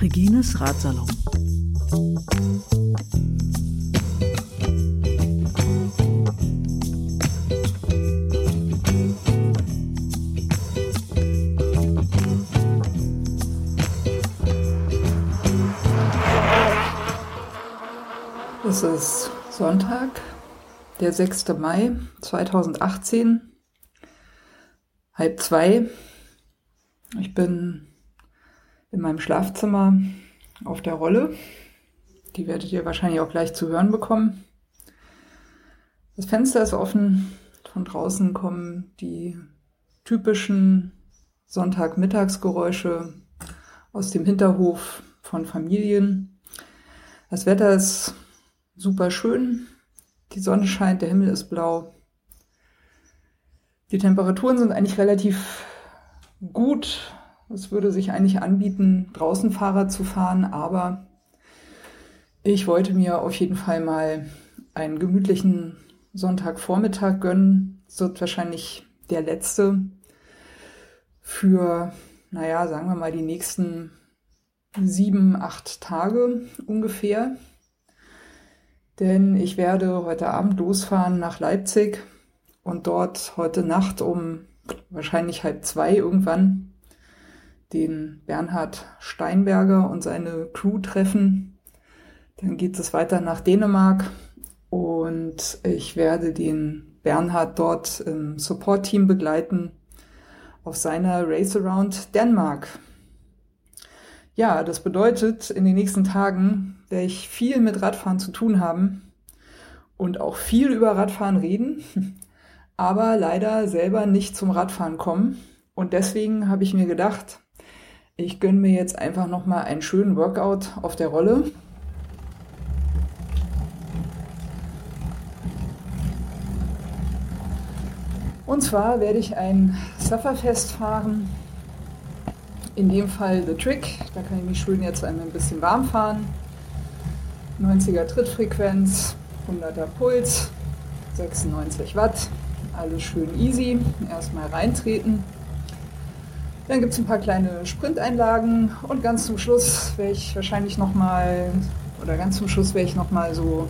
Regines Ratsalon. Es ist Sonntag, der 6. Mai 2018, halb zwei. Ich bin in meinem Schlafzimmer auf der Rolle. Die werdet ihr wahrscheinlich auch gleich zu hören bekommen. Das Fenster ist offen. Von draußen kommen die typischen Sonntagmittagsgeräusche aus dem Hinterhof von Familien. Das Wetter ist super schön. Die Sonne scheint, der Himmel ist blau. Die Temperaturen sind eigentlich relativ gut. Es würde sich eigentlich anbieten, draußen Fahrrad zu fahren, aber ich wollte mir auf jeden Fall mal einen gemütlichen Sonntagvormittag gönnen. Es wird wahrscheinlich der letzte für, naja, sagen wir mal, die nächsten sieben, acht Tage ungefähr. Denn ich werde heute Abend losfahren nach Leipzig und dort heute Nacht um wahrscheinlich halb zwei irgendwann den Bernhard Steinberger und seine Crew treffen. Dann geht es weiter nach Dänemark und ich werde den Bernhard dort im Support-Team begleiten auf seiner Race Around Denmark. Ja, das bedeutet, in den nächsten Tagen werde ich viel mit Radfahren zu tun haben und auch viel über Radfahren reden, aber leider selber nicht zum Radfahren kommen. Und deswegen habe ich mir gedacht, ich gönne mir jetzt einfach nochmal einen schönen Workout auf der Rolle. Und zwar werde ich ein Sufferfest fahren. In dem Fall The Trick. Da kann ich mich schön jetzt einmal ein bisschen warm fahren. 90er Trittfrequenz, 100er Puls, 96 Watt. Alles schön easy. Erstmal reintreten. Dann gibt es ein paar kleine Sprinteinlagen und ganz zum Schluss werde ich wahrscheinlich nochmal, oder ganz zum Schluss werde ich nochmal so,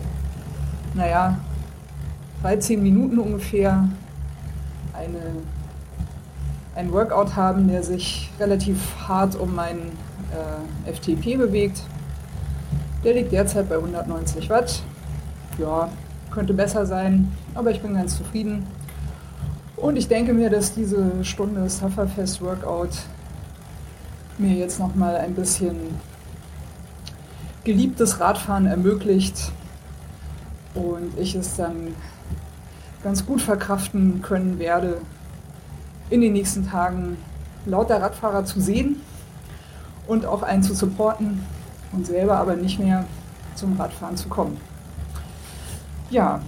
naja, 13 Minuten ungefähr eine, ein Workout haben, der sich relativ hart um meinen äh, FTP bewegt. Der liegt derzeit bei 190 Watt. Ja, könnte besser sein, aber ich bin ganz zufrieden. Und ich denke mir, dass diese Stunde Sufferfest Workout mir jetzt nochmal ein bisschen geliebtes Radfahren ermöglicht und ich es dann ganz gut verkraften können werde, in den nächsten Tagen lauter Radfahrer zu sehen und auch einen zu supporten und selber aber nicht mehr zum Radfahren zu kommen. Ja,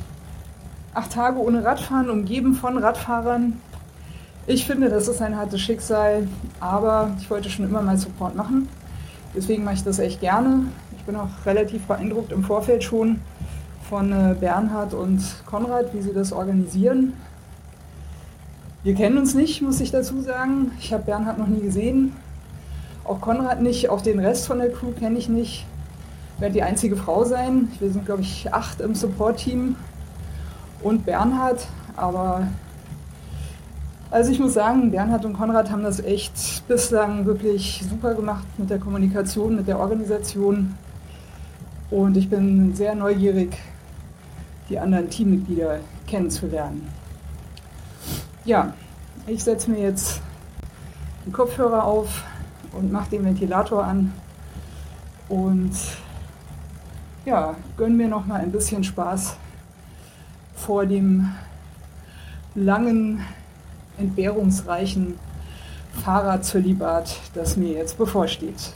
acht Tage ohne Radfahren, umgeben von Radfahrern. Ich finde, das ist ein hartes Schicksal, aber ich wollte schon immer mal Support machen. Deswegen mache ich das echt gerne. Ich bin auch relativ beeindruckt im Vorfeld schon von äh, Bernhard und Konrad, wie sie das organisieren. Wir kennen uns nicht, muss ich dazu sagen. Ich habe Bernhard noch nie gesehen. Auch Konrad nicht, auch den Rest von der Crew kenne ich nicht. Ich werde die einzige Frau sein. Wir sind, glaube ich, acht im Support-Team und Bernhard. Aber also ich muss sagen, Bernhard und Konrad haben das echt bislang wirklich super gemacht mit der Kommunikation, mit der Organisation. Und ich bin sehr neugierig, die anderen Teammitglieder kennenzulernen. Ja, ich setze mir jetzt den Kopfhörer auf und mache den Ventilator an und ja, gönne mir noch mal ein bisschen Spaß vor dem langen, entbehrungsreichen Fahrradzölibat, das mir jetzt bevorsteht.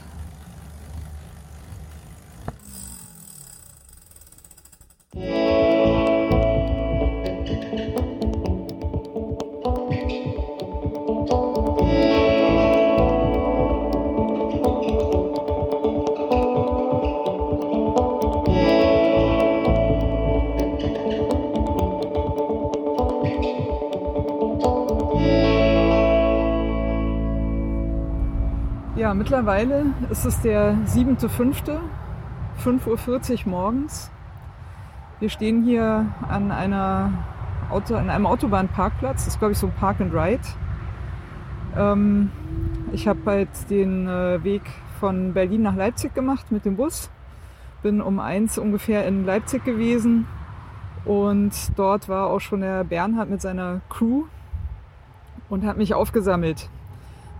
Mittlerweile ist es der 7.5., 5.40 Uhr morgens. Wir stehen hier an, einer Auto, an einem Autobahnparkplatz. Das ist, glaube ich, so ein Park and Ride. Ähm, ich habe halt den äh, Weg von Berlin nach Leipzig gemacht mit dem Bus. Bin um eins ungefähr in Leipzig gewesen und dort war auch schon der Bernhard mit seiner Crew und hat mich aufgesammelt.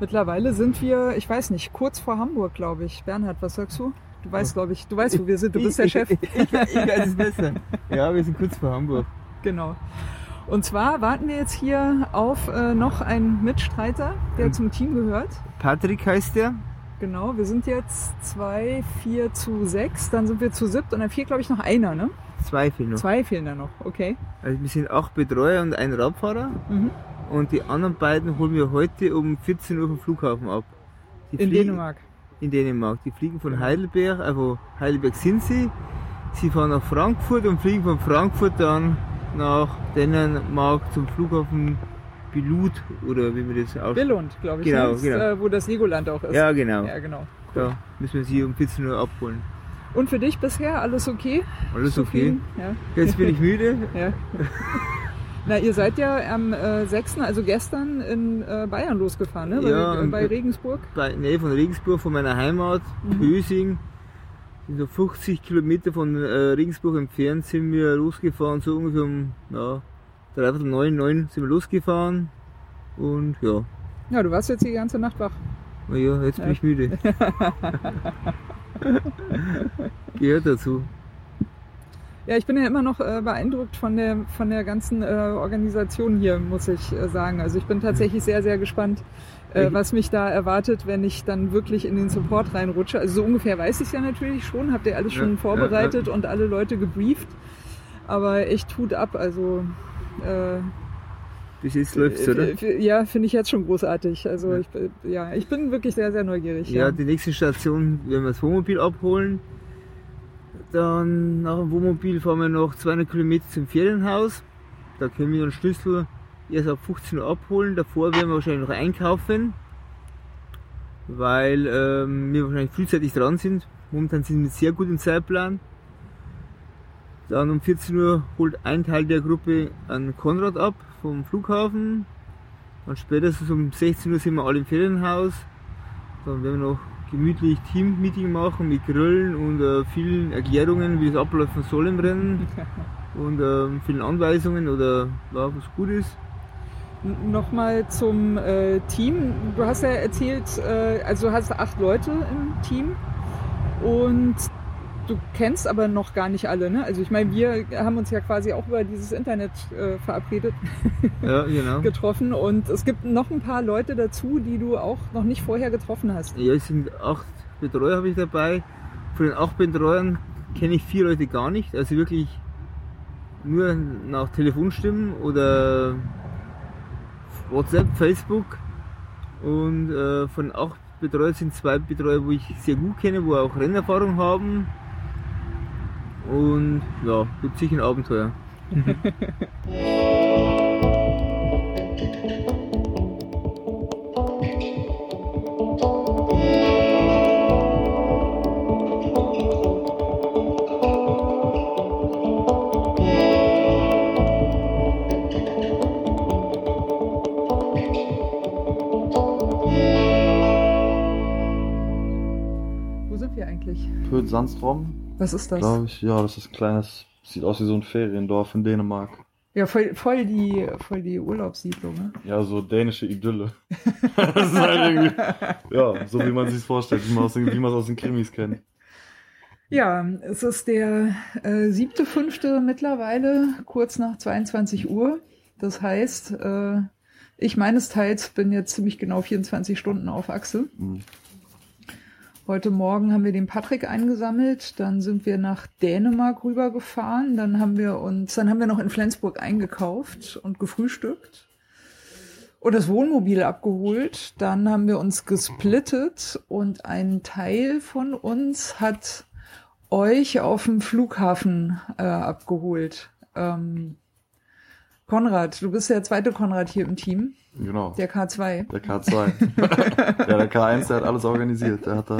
Mittlerweile sind wir, ich weiß nicht, kurz vor Hamburg, glaube ich. Bernhard, was sagst du? Du weißt, glaube ich, du weißt, wo wir sind. Du bist der Chef. Ich, ich, ich weiß es besser. Ja, wir sind kurz vor Hamburg. Genau. Und zwar warten wir jetzt hier auf äh, noch einen Mitstreiter, der Und- zum Team gehört. Patrick heißt der. Genau, wir sind jetzt zwei, vier zu sechs, dann sind wir zu siebt und dann fehlt, glaube ich, noch einer, ne? Zwei fehlen noch. Zwei fehlen da noch, okay. Also wir sind acht Betreuer und ein Radfahrer. Mhm. Und die anderen beiden holen wir heute um 14 Uhr vom Flughafen ab. Die In fliegen- Dänemark. In Dänemark. Die fliegen von Heidelberg, also Heidelberg sind sie. Sie fahren nach Frankfurt und fliegen von Frankfurt dann nach Dänemark zum Flughafen Bilut oder wie man das ausspricht. Billund, glaube ich, Genau? Das, genau. Äh, wo das Legoland auch ist. Ja, genau. Ja, genau. Da müssen wir sie um 14 Uhr abholen. Und für dich bisher alles okay? Alles okay. Ja. Jetzt bin ich müde. ja. Na, ihr seid ja am äh, 6., also gestern in äh, Bayern losgefahren, ne? Bei, Ja, äh, bei Regensburg. Bei Nähe von Regensburg, von meiner Heimat, Mhm. Pösing. Sind so 50 Kilometer von äh, Regensburg entfernt sind wir losgefahren, so ungefähr um ja, dreiviertel neun, neun sind wir losgefahren. Und ja, Ja, du warst jetzt die ganze Nacht wach. ja jetzt bin ich müde. Gehört dazu. Ja, ich bin ja immer noch äh, beeindruckt von der, von der ganzen äh, Organisation hier, muss ich äh, sagen. Also ich bin tatsächlich sehr, sehr gespannt, äh, was mich da erwartet, wenn ich dann wirklich in den Support reinrutsche. Also so ungefähr weiß ich es ja natürlich schon, habt ihr alles Ja, schon ja, vorbereitet und alle Leute gebrieft. Aber echt Hut ab, also äh, Bis jetzt läuft's, oder? F- f- Ja, finde ich jetzt schon großartig. Also Ja. ich, ja, ich bin wirklich sehr, sehr neugierig. Ja, die nächste Station werden wir das Wohnmobil abholen. Dann nach dem Wohnmobil fahren wir noch 200 Kilometer zum Ferienhaus. Da können wir den Schlüssel erst ab 15 Uhr abholen. Davor werden wir wahrscheinlich noch einkaufen, weil ähm, wir wahrscheinlich frühzeitig dran sind. Momentan sind wir sehr gut im Zeitplan. Dann um 14 Uhr holt ein Teil der Gruppe einen Konrad ab vom Flughafen. Dann spätestens um 16 Uhr sind wir alle im Ferienhaus. Dann werden wir noch gemütlich Team-Meeting machen mit Grillen und äh, vielen Erklärungen, wie das ablaufen soll im Rennen. Und ähm, vielen Anweisungen oder ja, was gut ist. Nochmal zum äh, Team. Du hast ja erzählt, äh, also du hast acht Leute im Team und du kennst aber noch gar nicht alle. Ne? Also ich meine, wir haben uns ja quasi auch über dieses Internet äh, verabredet, Ja, genau. getroffen und es gibt noch ein paar Leute dazu, die du auch noch nicht vorher getroffen hast. Ja, es sind acht Betreuer habe ich dabei. Von den acht Betreuern kenne ich vier Leute gar nicht. Also wirklich nur nach Telefonstimmen oder WhatsApp, Facebook. Und äh, von acht Betreuern sind zwei Betreuer, wo ich sehr gut kenne, wo auch Rennerfahrung haben. Und ja, wird sicher ein Abenteuer. Wo sind wir eigentlich? Pöt Sandstrom, Was ist das? glaube ich. Ja, das ist ein kleines, sieht aus wie so ein Feriendorf in Dänemark. Ja, voll, voll, die, voll die Urlaubssiedlung. Ne? Ja, so dänische Idylle. das ist halt irgendwie, ja, so wie man sich vorstellt, wie man aus es aus den Krimis kennt. Ja, es ist der äh, siebte, fünfte mittlerweile, kurz nach 22 Uhr. Das heißt, äh, ich meines Teils bin jetzt ziemlich genau 24 Stunden auf Achse. Mhm. Heute Morgen haben wir den Patrick eingesammelt, dann sind wir nach Dänemark rübergefahren, dann haben wir uns, dann haben wir noch in Flensburg eingekauft und gefrühstückt und das Wohnmobil abgeholt. Dann haben wir uns gesplittet und ein Teil von uns hat euch auf dem Flughafen äh, abgeholt. Ähm, Konrad, du bist der zweite Konrad hier im Team, Genau. der K2. Der K2. ja, der K1, der hat alles organisiert. Der hat da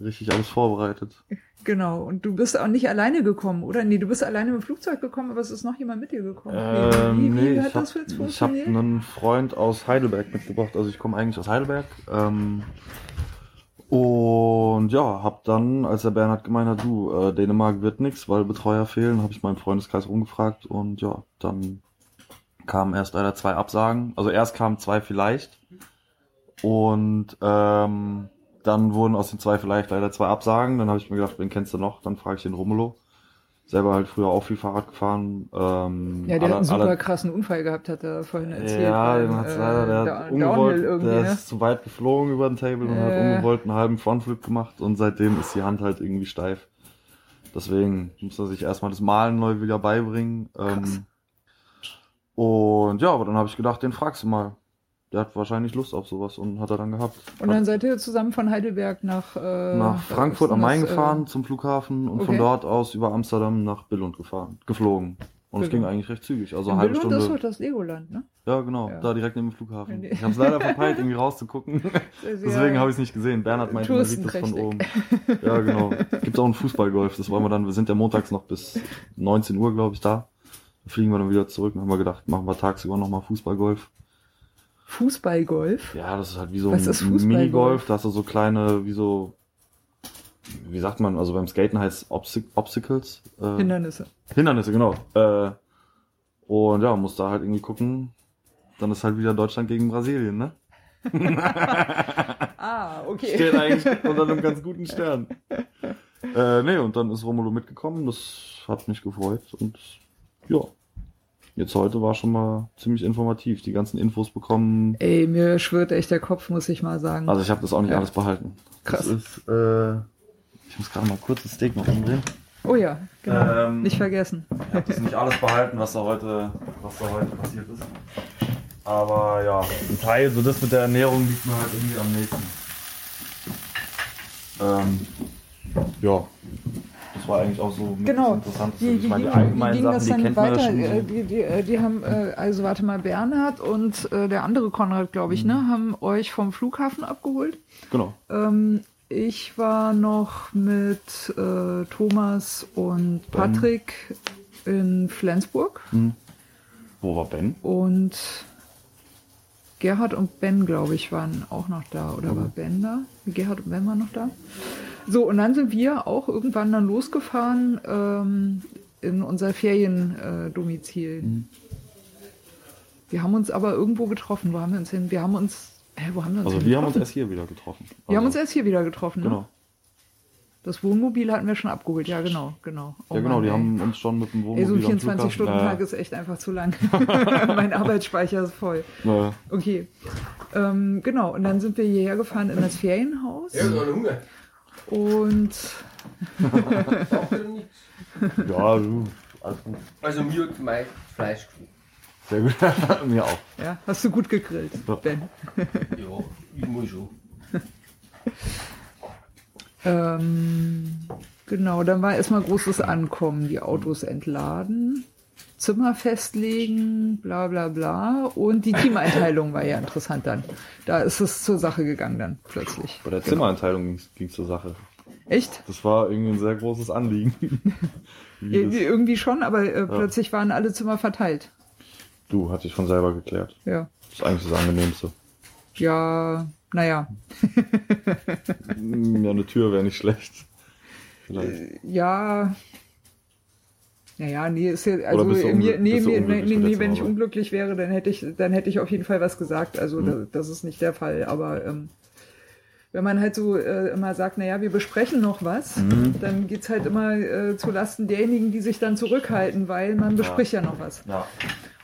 richtig alles vorbereitet. Genau. Und du bist auch nicht alleine gekommen, oder? Nee, du bist alleine mit dem Flugzeug gekommen, aber es ist noch jemand mit dir gekommen. Ähm, wie, wie, nee, wie hat ich habe hab einen Freund aus Heidelberg mitgebracht. Also ich komme eigentlich aus Heidelberg. Ähm, und ja, hab dann, als der Bernhard gemeint hat, du, äh, Dänemark wird nix, weil Betreuer fehlen, habe ich meinen Freundeskreis rumgefragt und ja, dann kamen erst leider zwei Absagen. Also erst kamen zwei vielleicht und ähm, dann wurden aus den zwei vielleicht leider zwei Absagen. Dann habe ich mir gedacht, wen kennst du noch? Dann frage ich den Romulo. Selber halt früher auch viel Fahrrad gefahren. Ähm, ja, der hat alle- einen super alle- krassen Unfall gehabt, hat er vorhin erzählt. ja, den hat's äh, leider, der Da- hat ungewollt, der ne? ist zu weit geflogen über den Table und hat Äh. ungewollt einen halben Frontflip gemacht und seitdem ist die Hand halt irgendwie steif. Deswegen muss er sich erstmal das Malen neu wieder beibringen. Ähm, und ja, aber dann habe ich gedacht, den fragst du mal. Der hat wahrscheinlich Lust auf sowas und hat er dann gehabt. Und dann seid ihr zusammen von Heidelberg nach, äh, nach Frankfurt am Main ist das, gefahren zum Flughafen und von okay. dort aus über Amsterdam nach Billund gefahren, geflogen. Und es ging eigentlich recht zügig. Also Äh, eine in halbe Billund ist Stunde. doch das Legoland, ne? Ja, genau, Ja. da direkt neben dem Flughafen. Nee. Ich habe es leider verpeilt, irgendwie rauszugucken. Deswegen habe ich es nicht gesehen. Bernhard meinte, man sieht das von oben. Ja, genau. Gibt auch einen Fußballgolf. Das wollen wir dann. Wir sind ja montags noch bis 19 Uhr, glaube ich, da. Dann fliegen wir dann wieder zurück. Dann haben wir gedacht, machen wir tagsüber nochmal Fußballgolf. Fußballgolf? Ja, das ist halt wie so Was ein? Minigolf. Da hast du so kleine, wie so, wie sagt man, also beim Skaten heißt Obst Obstacles. Äh, Hindernisse. Hindernisse, genau. Äh, und ja, muss da halt irgendwie gucken. Dann ist halt wieder Deutschland gegen Brasilien, ne? Ah, okay. Steht eigentlich unter einem ganz guten Stern. Äh, nee, und dann ist Romulo mitgekommen. Das hat mich gefreut. Und ja, jetzt heute war schon mal ziemlich informativ. Die ganzen Infos bekommen. Ey, mir schwirrt echt der Kopf, muss ich mal sagen. Also ich habe das auch nicht Ja. alles behalten. Krass. Ist, äh, ich muss gerade mal kurz das Steak noch umdrehen. oh ja, genau. Ähm, Nicht vergessen. Ich habe das nicht alles behalten, was da heute, was da heute passiert ist. Aber ja, ein Teil, so das mit der Ernährung liegt mir halt irgendwie am nächsten. Ähm, ja, das war eigentlich auch so Genau. Wie, ich wie, meine, die allgemeinen Sachen, das die dann ja weiter? So. Die, die, die haben, äh, also warte mal, Bernhard und äh, der andere Konrad, glaube ich, Mhm. ne, haben euch vom Flughafen abgeholt. Genau. Ähm, ich war noch mit äh, Thomas und Ben. Patrick in Flensburg Hm. Wo war Ben? und Gerhard und Ben, glaube ich, waren auch noch da. Oder war Ben da? Gerhard und Ben waren noch da. So, und dann sind wir auch irgendwann dann losgefahren ähm, in unser Feriendomizil. Äh, Domizil. Mhm. Wir haben uns aber irgendwo getroffen. Wo haben wir uns hin? Wir haben uns. Hä, wo haben wir uns Also wir haben uns erst hier wieder getroffen. Also, Wir haben uns erst hier wieder getroffen, ne? Genau. Das Wohnmobil hatten wir schon abgeholt. Ja, genau, genau. Oh Ja genau, Mann, die ey. haben uns schon mit dem Wohnmobil Ey, so ein am Flughafen- 24-Stunden-Tag Ja, ist echt einfach zu lang. mein Arbeitsspeicher ist voll. ja, ja. Okay. Ähm, genau, und dann sind wir hierher gefahren in das Ferienhaus. Ja, so eine Hunger. Und ja, du, alles gut. Also mir hat mein Fleisch gefunden. Sehr gut. Mir auch. ja, hast du gut gegrillt, Ja. Ben. Ja, ich muss schon. Ähm, genau, dann war erstmal großes Ankommen, die Autos entladen, Zimmer festlegen, bla bla bla. Und die Teameinteilung war ja interessant dann. Da ist es zur Sache gegangen dann plötzlich. Bei der Zimmereinteilung ging es zur Sache. Echt? Das war irgendwie ein sehr großes Anliegen. Wie Ir- das, Irgendwie schon, aber äh, plötzlich waren alle Zimmer verteilt. du, hatte ich von selber geklärt. Ja. Das ist eigentlich das Angenehmste. Ja, naja. Ja, eine Tür wäre nicht schlecht. Vielleicht. Ja. Naja, nee, ist ja, also mir, nee, du nee, nee, wenn ich unglücklich wäre, dann hätte ich, dann hätte ich auf jeden Fall was gesagt. Also Hm. das, das ist nicht der Fall. Aber ähm, wenn man halt so äh, immer sagt, naja, wir besprechen noch was, Mhm. dann geht's halt immer äh, zu Lasten derjenigen, die sich dann zurückhalten, weil man bespricht ja, noch was. Ja.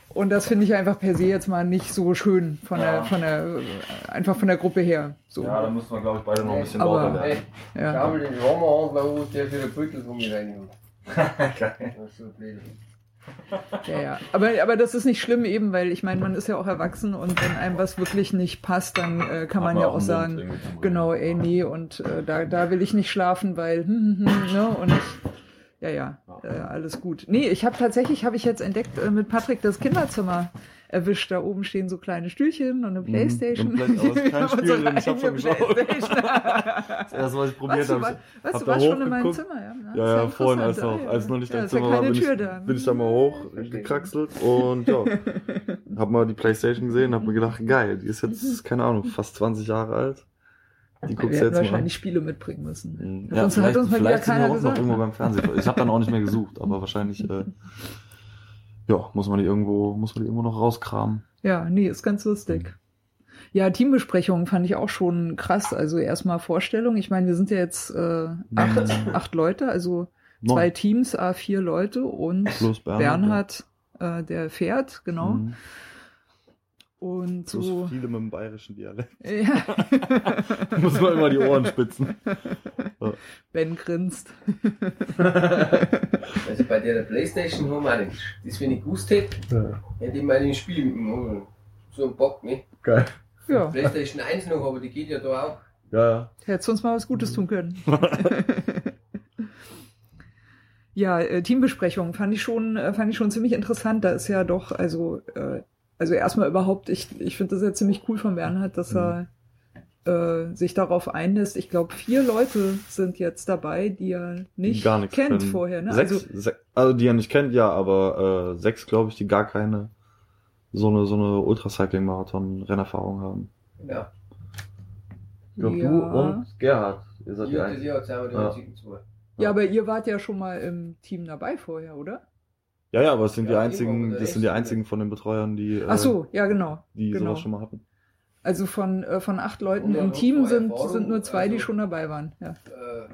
Und das finde ich einfach per se jetzt mal nicht so schön von Ja. der, von der, einfach von der Gruppe her. So. ja, da müssen wir, glaube ich, beide noch ein bisschen lauter Ey, werden. Ja. schau mal den Rahmen an, wo der für den Beutel von mir rein hat. Geil. Das ist so blöd. Ja, ja. Aber, aber das ist nicht schlimm eben, weil ich meine, man ist ja auch erwachsen und wenn einem was wirklich nicht passt, dann äh, kann man man ja auch sagen, genau, ey, nee, und äh, da, da will ich nicht schlafen, weil, hm, hm, hm, ne, und Ja, ja, Ja. äh, alles gut. Nee, ich habe tatsächlich, habe ich jetzt entdeckt, äh, mit Patrick das Kinderzimmer erwischt. Da oben stehen so kleine Stühlchen und eine Playstation. und Play- aber es ist kein Und Spiel ich hab's schon geschaut. Playstation. Das erste, was ich probiert habe. weißt hab du warst schon in meinem. Zimmer, ja? Na, Ja, ist ja, vorhin, als, Ah, als ja. noch nicht ja, ja Zimmer war, bin ich, da. bin ich da mal hoch gekraxelt und ja, hab mal die Playstation gesehen, hab mir gedacht, geil, die ist jetzt, keine Ahnung, fast 20 Jahre alt. Die Wir guckst du hätten jetzt mal an. wahrscheinlich Spiele mitbringen müssen. Mhm. Hat Ja, hat vielleicht, uns mal wieder keiner wir auch noch gesagt, irgendwo ne? beim Fernsehen. Ich habe dann auch nicht mehr gesucht, aber wahrscheinlich, äh, ja, muss man die irgendwo, muss man die irgendwo noch rauskramen. Ja, nee, ist ganz lustig. Ja, Teambesprechungen fand ich auch schon krass. Also erstmal Vorstellung. Ich meine, wir sind ja jetzt äh, acht, acht Leute, also Neun. zwei Teams, a vier Leute und Bernhard, Bernhard, äh, der fährt, genau. Mhm. Und Plus so. viele mit dem bayerischen Dialekt. Ja, muss man immer die Ohren spitzen. Ben grinst. Also bei der Playstation haben wir. Das, wenn ich gewusst hätte, Ja, hätte ich mal ein Spiel mit dem holen. So ein Bock, ne? geil. Ja, Playstation 1 noch, aber die geht ja da auch. Ja, ja. hättest du uns mal was Gutes tun können. ja, äh, Teambesprechungen fand ich schon, äh, fand ich schon ziemlich interessant. Da ist ja doch, also, äh, also erstmal überhaupt, ich, ich finde das ja ziemlich cool von Bernhard, dass er äh, sich darauf einlässt. Ich glaube, vier Leute sind jetzt dabei, die er nicht gar nichts kennt können. vorher. Ne? Sechs, Also, se also die er nicht kennt, ja, aber äh, sechs, glaube ich, die gar keine so eine so eine Ultracycling-Marathon-Rennerfahrung haben. Ja. Ich glaube, ja. du und Gerhard. Ihr seid die Ja, Ja. ja, aber ihr wart ja schon mal im Team dabei vorher, oder? Ja, ja, aber es sind die Ja, einzigen, immer, das sind die einzigen von den Betreuern, die, äh, Ach so, ja, genau. die genau. sowas schon mal hatten. Also von, äh, von acht Leuten im Team sind, sind nur zwei, die also- schon dabei waren. Ja. Äh,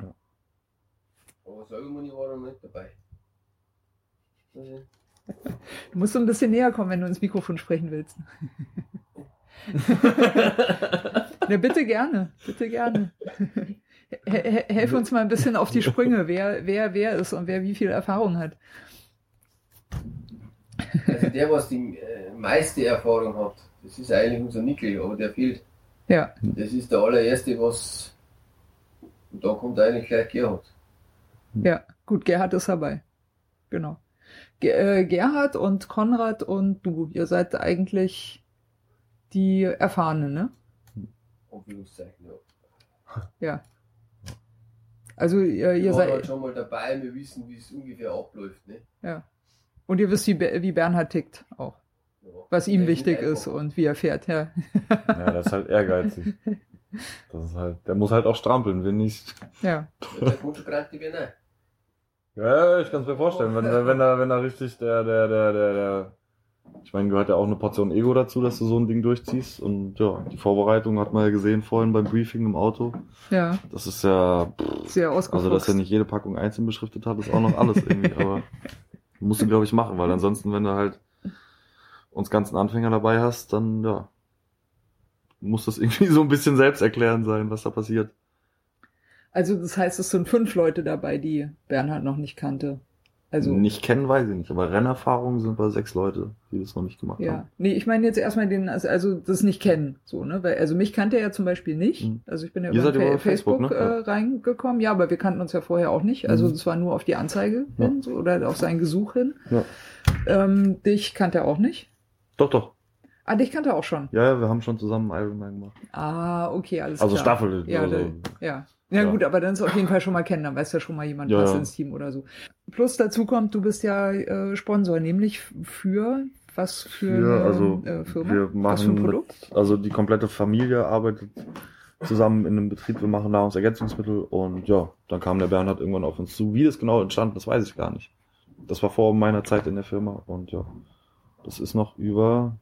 aber Salomoni war noch nicht dabei. Du musst so ein bisschen näher kommen, wenn du ins Mikrofon sprechen willst. Na, bitte gerne, bitte gerne. He- he- Helf uns mal ein bisschen auf die Sprünge, wer, wer, wer ist und wer wie viel Erfahrung hat. Also der, was die äh, meiste Erfahrung hat, das ist eigentlich unser Nickel, aber der fehlt. Ja, Das ist der allererste, was. Und da kommt eigentlich gleich Gerhard. ja, gut, Gerhard ist dabei. Genau. Ge äh, Gerhard und Konrad und du, ihr seid eigentlich die Erfahrenen, ne? Anführungszeichen, ja. Ja. Also ihr, ihr seid. schon mal dabei, wir wissen, wie es ungefähr abläuft. Ne? Ja. Und ihr wisst, wie, wie Bernhard tickt auch. Was ihm wichtig ist und wie er fährt, ja. Ja, das ist halt ehrgeizig. Das ist halt, der muss halt auch strampeln, wenn nicht. Ja. Ne? Ja, ich kann es mir vorstellen, wenn, wenn da, wenn da richtig der, der, der, der, der, ich meine, gehört ja auch eine Portion Ego dazu, dass du so ein Ding durchziehst und ja, die Vorbereitung hat man ja gesehen vorhin beim Briefing im Auto. Ja, Das ist ja, pff, sehr ausgefuchst. also dass er nicht jede Packung einzeln beschriftet hat, ist auch noch alles irgendwie, aber musst du glaube ich machen, weil ansonsten, wenn du halt uns ganzen Anfänger dabei hast, dann ja, muss das irgendwie so ein bisschen selbsterklärend sein, was da passiert. Also das heißt, es sind fünf Leute dabei, die Bernhard noch nicht kannte. Also nicht kennen, weiß ich nicht, aber Rennerfahrung sind bei sechs Leute, die das noch nicht gemacht ja. haben. Nee, ich meine jetzt erstmal den, also, also das nicht kennen, so, ne? Weil, also mich kannte er ja zum Beispiel nicht. Mhm. Also ich bin ja Ihr über, Fa- Facebook, Facebook, ne? äh, reingekommen. Ja, aber wir kannten uns ja vorher auch nicht. Also Mhm. das war nur auf die Anzeige Ja. hin so, oder auf sein Gesuch hin. Ja. Ähm, dich kannte er auch nicht. Doch, doch. Ah, dich kannte er auch schon. Ja, ja, wir haben schon zusammen Ironman gemacht. Ah, okay, alles Also klar. Staffel. Ja, also, ja. Ja, Ja. gut, aber dann ist auf jeden Fall schon mal kennen, dann weiß ja schon mal jemand Ja, was ja. ins Team oder so. Plus dazu kommt, du bist ja äh, Sponsor, nämlich für was für, Für, eine also, äh, Firma? wir was für ein machen Produkt? also die komplette Familie arbeitet zusammen in einem Betrieb, wir machen Nahrungsergänzungsmittel und ja, dann kam der Bernhard irgendwann auf uns zu. Wie das genau entstanden, das weiß ich gar nicht. Das war vor meiner Zeit in der Firma und ja, das ist noch über,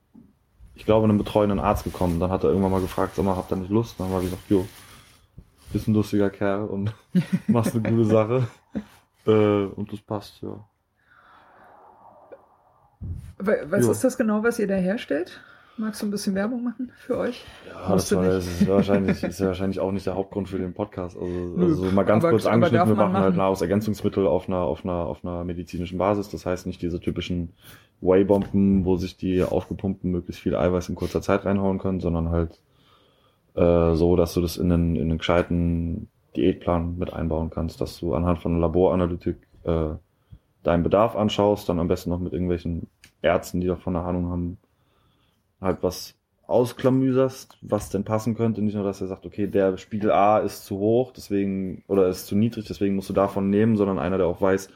ich glaube, einen betreuenden Arzt gekommen. Dann hat er irgendwann mal gefragt, sag mal, habt ihr nicht Lust? Dann haben wir gesagt, jo, bist ein lustiger Kerl und machst eine gute Sache. Äh, und das passt, ja. Wa- Was Ja. ist das genau, was ihr da herstellt? Magst du ein bisschen Werbung machen für euch? Ja, Musst das, war, das ist wahrscheinlich, ist ja wahrscheinlich auch nicht der Hauptgrund für den Podcast. Also, Nö, also mal ganz kurz angeschnitten, wir man machen halt machen. Nahrungsergänzungsmittel auf einer, auf einer, auf einer medizinischen Basis. Das heißt nicht diese typischen Whey-Bomben, wo sich die aufgepumpten möglichst viel Eiweiß in kurzer Zeit reinhauen können, sondern halt äh, so, dass du das in einen, in einen gescheiten Diätplan mit einbauen kannst, dass du anhand von Laboranalytik äh, deinen Bedarf anschaust, dann am besten noch mit irgendwelchen Ärzten, die davon eine Ahnung haben, halt was ausklamüserst, was denn passen könnte. Nicht nur, dass er sagt, okay, der Spiegel A ist zu hoch, deswegen, oder ist zu niedrig, deswegen musst du davon nehmen, sondern einer, der auch weiß,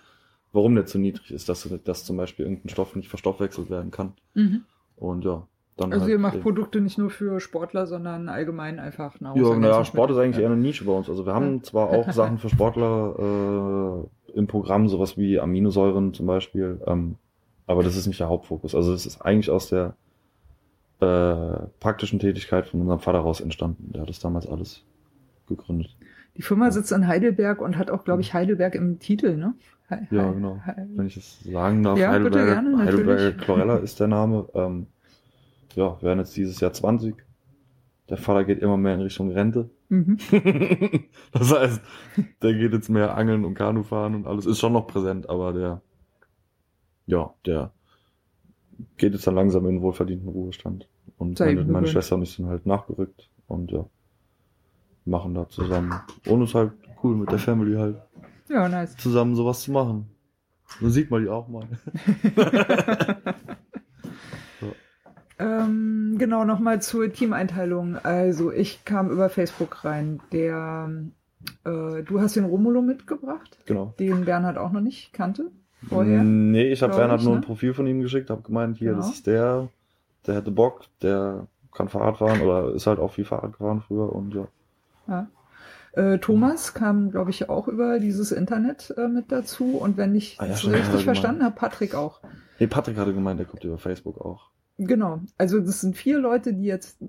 warum der zu niedrig ist, dass, dass zum Beispiel irgendein Stoff nicht verstoffwechselt werden kann. Mhm. Und ja, dann Also halt ihr macht Produkte nicht nur für Sportler, sondern allgemein einfach Ja, Nahrungsergänzungsmittel. naja, Sport ist eigentlich Ja. eher eine Nische bei uns. Also wir haben zwar auch Sachen für Sportler äh, im Programm, sowas wie Aminosäuren zum Beispiel, ähm, aber das ist nicht der Hauptfokus. Also das ist eigentlich aus der äh, praktischen Tätigkeit von unserem Vater raus entstanden. Der hat das damals alles gegründet. Die Firma sitzt in Heidelberg und hat auch, glaube ich, Heidelberg im Titel, ne? He- Ja, genau. He- Wenn ich es sagen darf, Ja, Heidelberger, gerne. Heidelberger Chlorella ist der Name. Ähm, ja, wir werden jetzt dieses Jahr 20. Der Vater geht immer mehr in Richtung Rente. Mhm. das heißt, der geht jetzt mehr angeln und Kanufahren und alles. Ist schon noch präsent, aber der, ja, der geht jetzt dann langsam in den wohlverdienten Ruhestand. Und meine, meine. Schwester und ich sind halt nachgerückt und ja, machen da zusammen. Und es ist halt cool mit der Family halt Ja, nice. zusammen sowas zu machen. Dann sieht man die auch mal. Ähm, genau, nochmal zur Teameinteilung. Also ich kam über Facebook rein. Der, äh, du hast den Romulo mitgebracht, Genau. den Bernhard auch noch nicht kannte vorher. Nee, ich habe Bernhard ich, nur ne? ein Profil von ihm geschickt, habe gemeint, hier, das Genau. ist der, der hätte Bock, der kann Fahrrad fahren oder ist halt auch viel Fahrrad gefahren früher und ja. Ja. Äh, Thomas kam, glaube ich, auch über dieses Internet äh, mit dazu. Und wenn ich Ah ja, es stimmt, richtig verstanden habe, Patrick auch. Nee, Patrick hatte gemeint, der guckt über Facebook auch. Genau. Also das sind vier Leute, die jetzt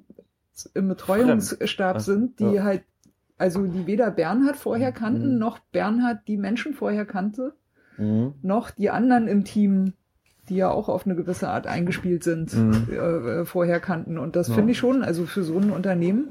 im Betreuungsstab Fremd. sind, die Ja. halt, also die weder Bernhard vorher kannten, Mhm. noch Bernhard die Menschen vorher kannte, Mhm. noch die anderen im Team, die ja auch auf eine gewisse Art eingespielt sind, Mhm. äh, äh, vorher kannten. Und das Ja. finde ich schon, also für so ein Unternehmen,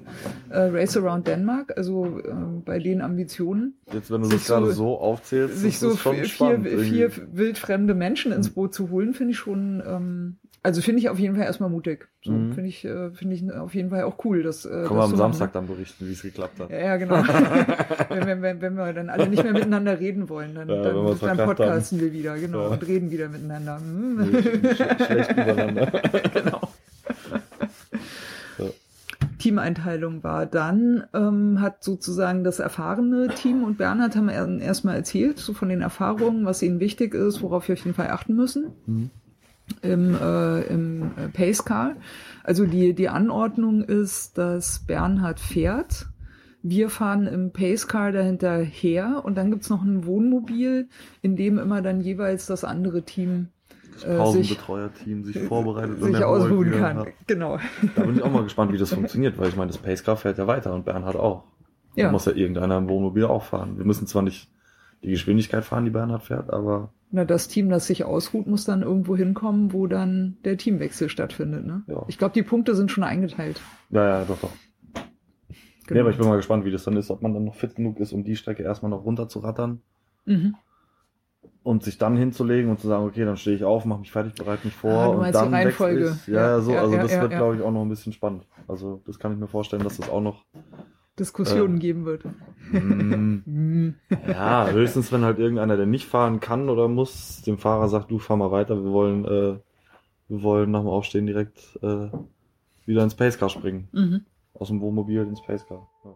äh, Race Around Denmark, also äh, bei den Ambitionen, Jetzt, wenn du das gerade so- so aufzählst, sich so vier, vier, vier wildfremde Menschen ins Boot zu holen, finde ich schon, ähm, also finde ich auf jeden Fall erstmal mutig. So, Mhm. Finde ich, äh, finde ich auf jeden Fall auch cool. Dass, äh, Können wir am Samstag dann berichten, wie es geklappt hat. Ja, ja, genau. wenn, wenn, wenn, wir dann alle nicht mehr miteinander reden wollen, dann, Ja, dann, dann podcasten wir wieder, genau, Ja. und reden wieder miteinander. Hm. Nee, sch- schlecht übereinander. genau. Teameinteilung war. Dann ähm, hat sozusagen das erfahrene Team und Bernhard haben er- erstmal erzählt, so von den Erfahrungen, was ihnen wichtig ist, worauf wir auf jeden Fall achten müssen Mhm. Im, äh, im äh, Pace Car. Also die, die Anordnung ist, dass Bernhard fährt. Wir fahren im Pace Car dahinter her und dann gibt's noch ein Wohnmobil, in dem immer dann jeweils das andere Team äh, sich, Pausenbetreuer-Team sich vorbereitet und sich ausruhen kann. hat. Genau. Da bin ich auch mal gespannt, wie das funktioniert, weil ich meine, das Pacecar fährt ja weiter und Bernhard auch. Da Ja. muss ja irgendeiner im Wohnmobil auch fahren. Wir müssen zwar nicht die Geschwindigkeit fahren, die Bernhard fährt, aber Na, das Team, das sich ausruht, muss dann irgendwo hinkommen, wo dann der Teamwechsel stattfindet. Ne? Ja. Ich glaube, die Punkte sind schon eingeteilt. ja, ja, doch, doch. Nee, Genau. aber ich bin mal gespannt, wie das dann ist, ob man dann noch fit genug ist, um die Strecke erstmal noch runter zu rattern mhm. und sich dann hinzulegen und zu sagen, okay, dann stehe ich auf, mache mich fertig, bereite mich vor Ah, und meinst die dann Reihenfolge. ich. Ja, ja, so, Ja, also ja, das wird, glaube ich, auch noch ein bisschen spannend. Also das kann ich mir vorstellen, dass das auch noch Diskussionen Äh. geben wird. mm, Hm. Ja, höchstens wenn halt irgendeiner, der nicht fahren kann oder muss, dem Fahrer sagt, du fahr mal weiter, wir wollen, äh, wir wollen nach dem Aufstehen direkt äh, wieder ins Pacecar springen. Mhm. Aus dem Wohnmobil ins Pacecar. Ja.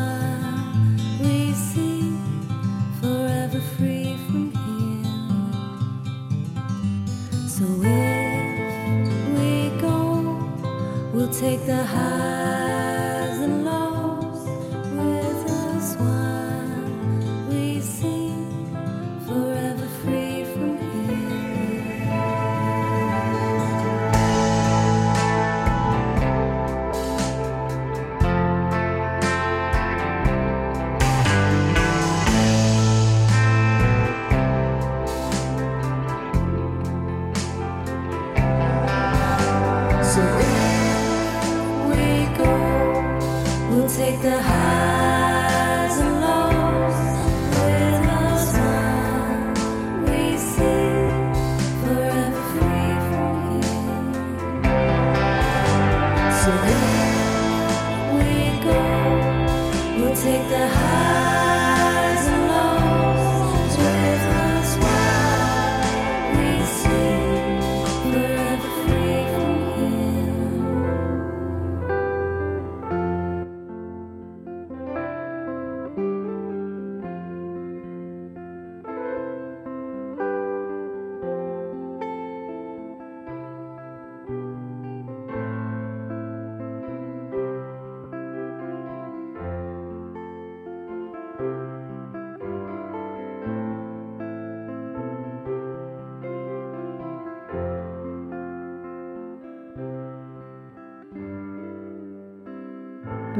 So we go, we'll take the highs